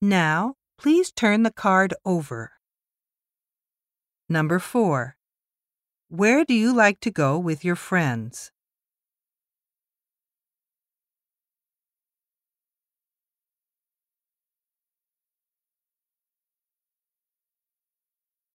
Now, please turn the card over. Number 4. Where do you like to go with your friends?